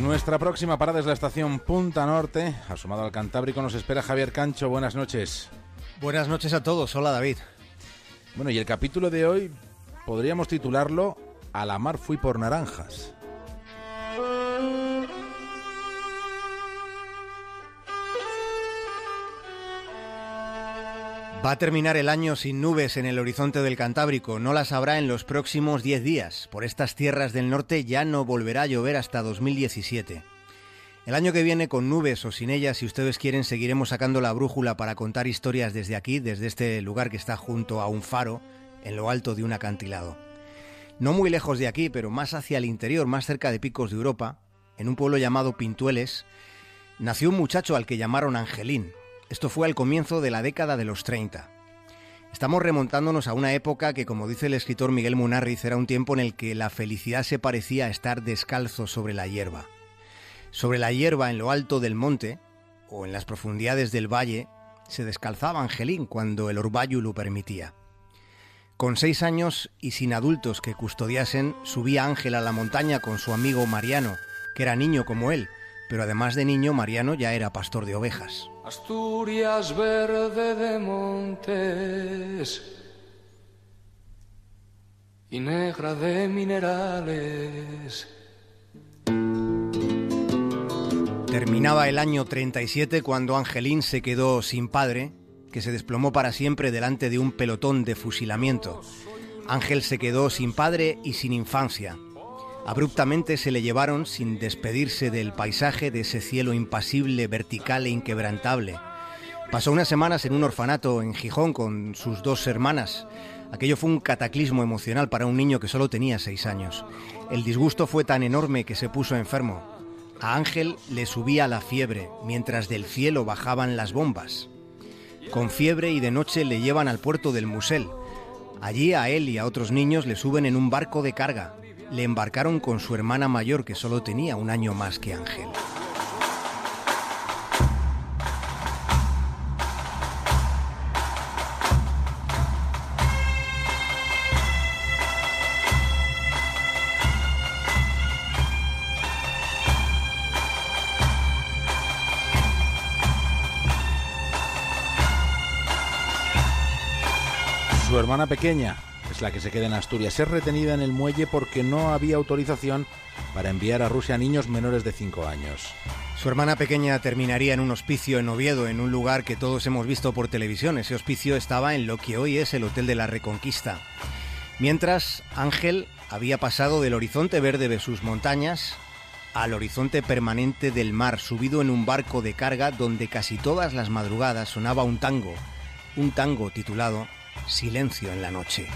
Nuestra próxima parada es la estación Punta Norte. Asomado al Cantábrico nos espera Javier Cancho. Buenas noches. Buenas noches a todos. Hola David. Bueno, y el capítulo de hoy podríamos titularlo A la mar fui por naranjas. Va a terminar el año sin nubes en el horizonte del Cantábrico. No las habrá en los próximos 10 días. Por estas tierras del norte ya no volverá a llover hasta 2017. El año que viene, con nubes o sin ellas, si ustedes quieren, seguiremos sacando la brújula para contar historias desde aquí, desde este lugar que está junto a un faro, en lo alto de un acantilado. No muy lejos de aquí, pero más hacia el interior, más cerca de Picos de Europa, en un pueblo llamado Pintueles, nació un muchacho al que llamaron Angelín, esto fue al comienzo de la década de los 30. Estamos remontándonos a una época que, como dice el escritor Miguel Munarriz, era un tiempo en el que la felicidad se parecía a estar descalzo sobre la hierba. Sobre la hierba en lo alto del monte, o en las profundidades del valle, se descalzaba Angelín cuando el orvallo lo permitía. Con seis años y sin adultos que custodiasen, subía Ángel a la montaña con su amigo Mariano, que era niño como él, pero además de niño, Mariano ya era pastor de ovejas. Asturias verde de montes y negra de minerales. Terminaba el año 37 cuando Angelín se quedó sin padre, que se desplomó para siempre delante de un pelotón de fusilamiento. Ángel se quedó sin padre y sin infancia. Abruptamente se le llevaron sin despedirse del paisaje de ese cielo impasible, vertical e inquebrantable. Pasó unas semanas en un orfanato en Gijón con sus dos hermanas. Aquello fue un cataclismo emocional para un niño que solo tenía seis años. El disgusto fue tan enorme que se puso enfermo. A Ángel le subía la fiebre, mientras del cielo bajaban las bombas. Con fiebre y de noche le llevan al puerto del Musel. Allí a él y a otros niños le suben en un barco de carga, le embarcaron con su hermana mayor que solo tenía un año más que Ángel. Su hermana pequeña, es la que se queda en Asturias. Es retenida en el muelle porque no había autorización para enviar a Rusia niños menores de 5 años. Su hermana pequeña terminaría en un hospicio en Oviedo, en un lugar que todos hemos visto por televisión. Ese hospicio estaba en lo que hoy es el Hotel de la Reconquista. Mientras, Ángel había pasado del horizonte verde de sus montañas al horizonte permanente del mar, subido en un barco de carga donde casi todas las madrugadas sonaba un tango, un tango titulado Silencio en la noche.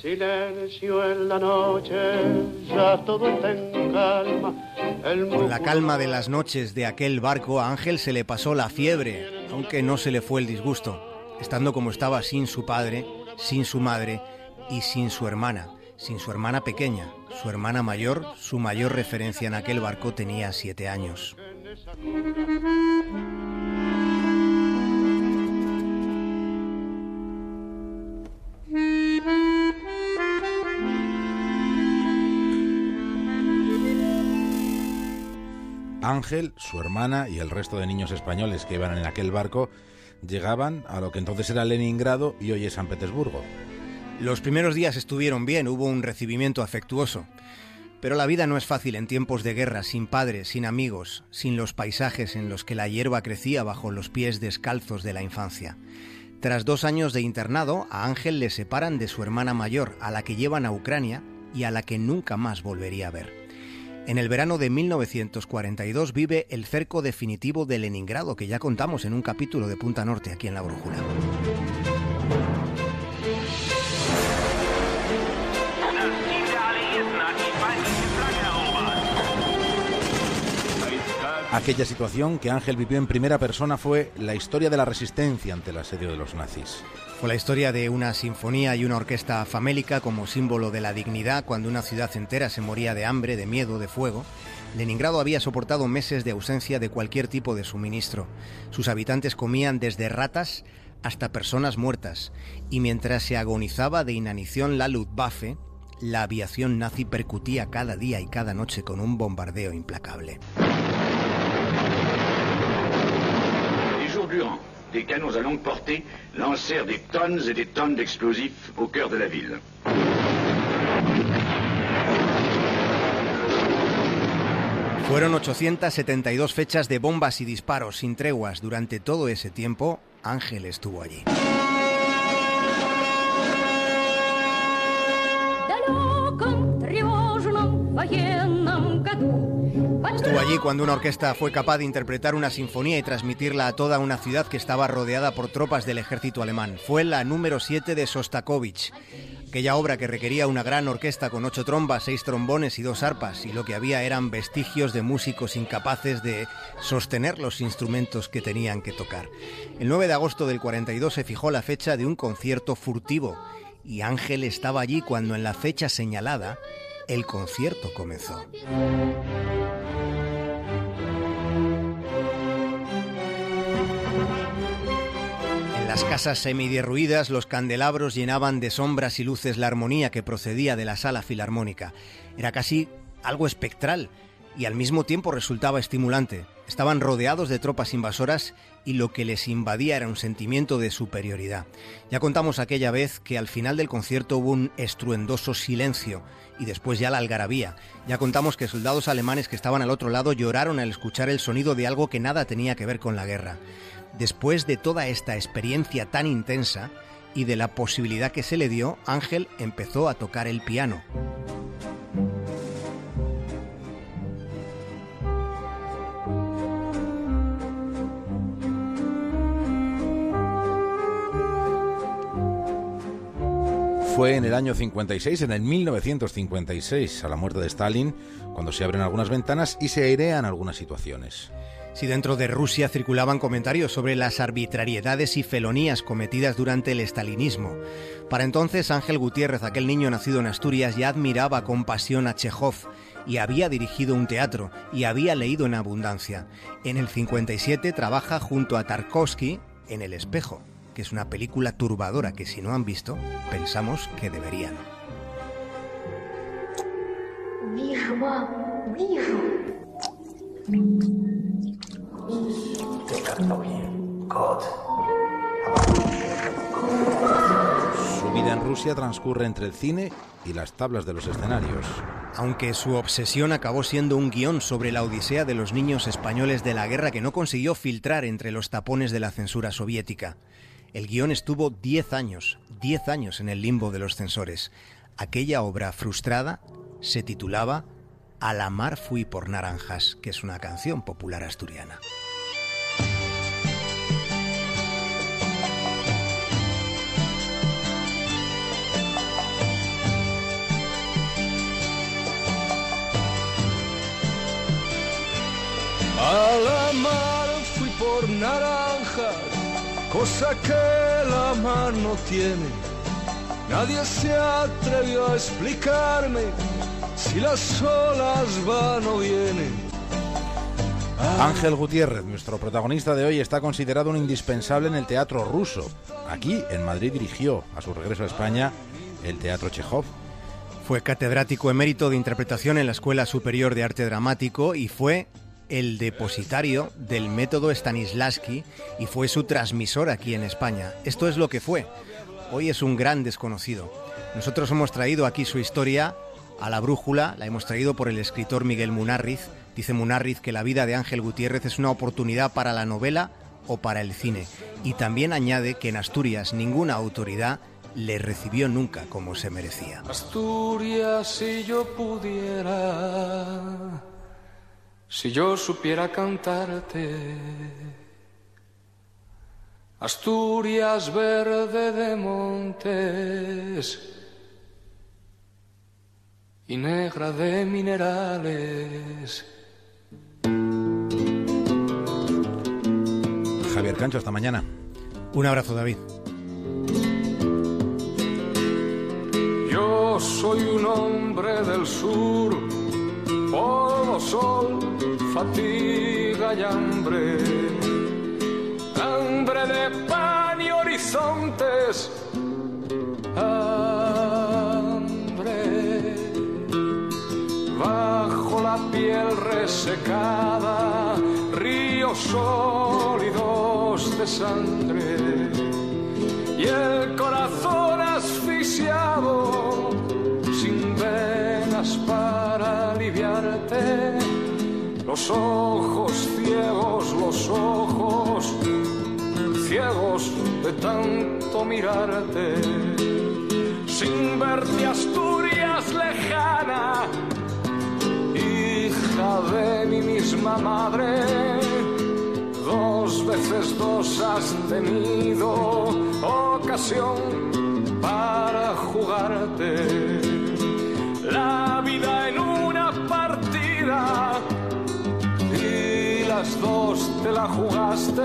Silencio en la noche, ya todo está en calma. Con la calma de las noches de aquel barco, a Ángel se le pasó la fiebre, aunque no se le fue el disgusto, estando como estaba sin su padre, sin su madre y sin su hermana, sin su hermana pequeña. Su hermana mayor, su mayor referencia en aquel barco, tenía siete años. Ángel, su hermana y el resto de niños españoles que iban en aquel barco llegaban a lo que entonces era Leningrado y hoy es San Petersburgo. Los primeros días estuvieron bien, hubo un recibimiento afectuoso. Pero la vida no es fácil en tiempos de guerra, sin padres, sin amigos, sin los paisajes en los que la hierba crecía bajo los pies descalzos de la infancia. Tras dos años de internado, a Ángel le separan de su hermana mayor, a la que llevan a Ucrania y a la que nunca más volvería a ver. En el verano de 1942 vive el cerco definitivo de Leningrado, que ya contamos en un capítulo de Punta Norte aquí en La Brújula. Aquella situación que Ángel vivió en primera persona fue la historia de la resistencia ante el asedio de los nazis. Fue la historia de una sinfonía y una orquesta famélica como símbolo de la dignidad cuando una ciudad entera se moría de hambre, de miedo, de fuego. Leningrado había soportado meses de ausencia de cualquier tipo de suministro. Sus habitantes comían desde ratas hasta personas muertas, y mientras se agonizaba de inanición la Luftwaffe, la aviación nazi percutía cada día y cada noche con un bombardeo implacable. Des canons à longue portée lancèrent des tonnes et des tonnes d'explosifs au cœur de la ville. Fueron 872 fechas de bombas y disparos sin treguas. Durante todo ese tiempo, Ángel estuvo allí. Estuvo allí cuando una orquesta fue capaz de interpretar una sinfonía y transmitirla a toda una ciudad que estaba rodeada por tropas del ejército alemán. Fue la número 7 de Sostakovich, aquella obra que requería una gran orquesta con ocho trombas, seis trombones y dos arpas, y lo que había eran vestigios de músicos incapaces de sostener los instrumentos que tenían que tocar. El 9 de agosto del 42 se fijó la fecha de un concierto furtivo, y Ángel estaba allí cuando en la fecha señalada el concierto comenzó. Las casas semiderruidas los candelabros llenaban de sombras y luces la armonía que procedía de la sala filarmónica. Era casi algo espectral y al mismo tiempo resultaba estimulante. Estaban rodeados de tropas invasoras y lo que les invadía era un sentimiento de superioridad. Ya contamos aquella vez que al final del concierto hubo un estruendoso silencio y después ya la algarabía. Ya contamos que soldados alemanes que estaban al otro lado lloraron al escuchar el sonido de algo que nada tenía que ver con la guerra. Después de toda esta experiencia tan intensa y de la posibilidad que se le dio, Ángel empezó a tocar el piano. Fue en el año 56, en el 1956, a la muerte de Stalin, cuando se abren algunas ventanas y se airean algunas situaciones. Si dentro de Rusia circulaban comentarios sobre las arbitrariedades y felonías cometidas durante el estalinismo. Para entonces Ángel Gutiérrez, aquel niño nacido en Asturias, ya admiraba con pasión a Chekhov y había dirigido un teatro y había leído en abundancia. En el 57 trabaja junto a Tarkovsky en El espejo, que es una película turbadora que si no han visto, pensamos que deberían. Su vida en Rusia transcurre entre el cine y las tablas de los escenarios. Aunque su obsesión acabó siendo un guion sobre la odisea de los niños españoles de la guerra que no consiguió filtrar entre los tapones de la censura soviética. El guion estuvo 10 años, 10 años en el limbo de los censores. Aquella obra frustrada se titulaba A la mar fui por naranjas, que es una canción popular asturiana. A la mar fui por naranjas, cosa que la mar no tiene. Nadie se atrevió a explicarme si las olas van o vienen. Ángel Gutiérrez, nuestro protagonista de hoy, está considerado un indispensable en el teatro ruso. Aquí, en Madrid, dirigió, a su regreso a España, el Teatro Chekhov. Fue catedrático emérito de interpretación en la Escuela Superior de Arte Dramático y fue el depositario del método Stanislavski y fue su transmisor aquí en España. Esto es lo que fue. Hoy es un gran desconocido. Nosotros hemos traído aquí su historia a la brújula, la hemos traído por el escritor Miguel Munarriz. Dice Munarriz que la vida de Ángel Gutiérrez es una oportunidad para la novela o para el cine. Y también añade que en Asturias ninguna autoridad le recibió nunca como se merecía. Asturias, si yo pudiera, si yo supiera cantarte. Asturias verde de montes y negra de minerales. Javier Cancho, hasta mañana. Un abrazo, David. Yo soy un hombre del sur polvo, sol, fatiga y hambre. Hambre de pan y horizontes. Hambre bajo la piel resecada, ríos sólidos de sangre y el corazón asfixiado sin venas para. Los ojos ciegos, los ojos ciegos de tanto mirarte. Sin verte Asturias lejana, hija de mi misma madre. Dos veces dos has tenido ocasión para jugarte. Las dos te la jugaste.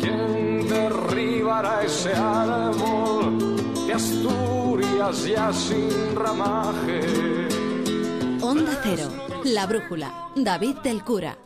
¿Quién derribará ese árbol de Asturias ya sin ramaje? Onda Cero, La Brújula, David del Cura.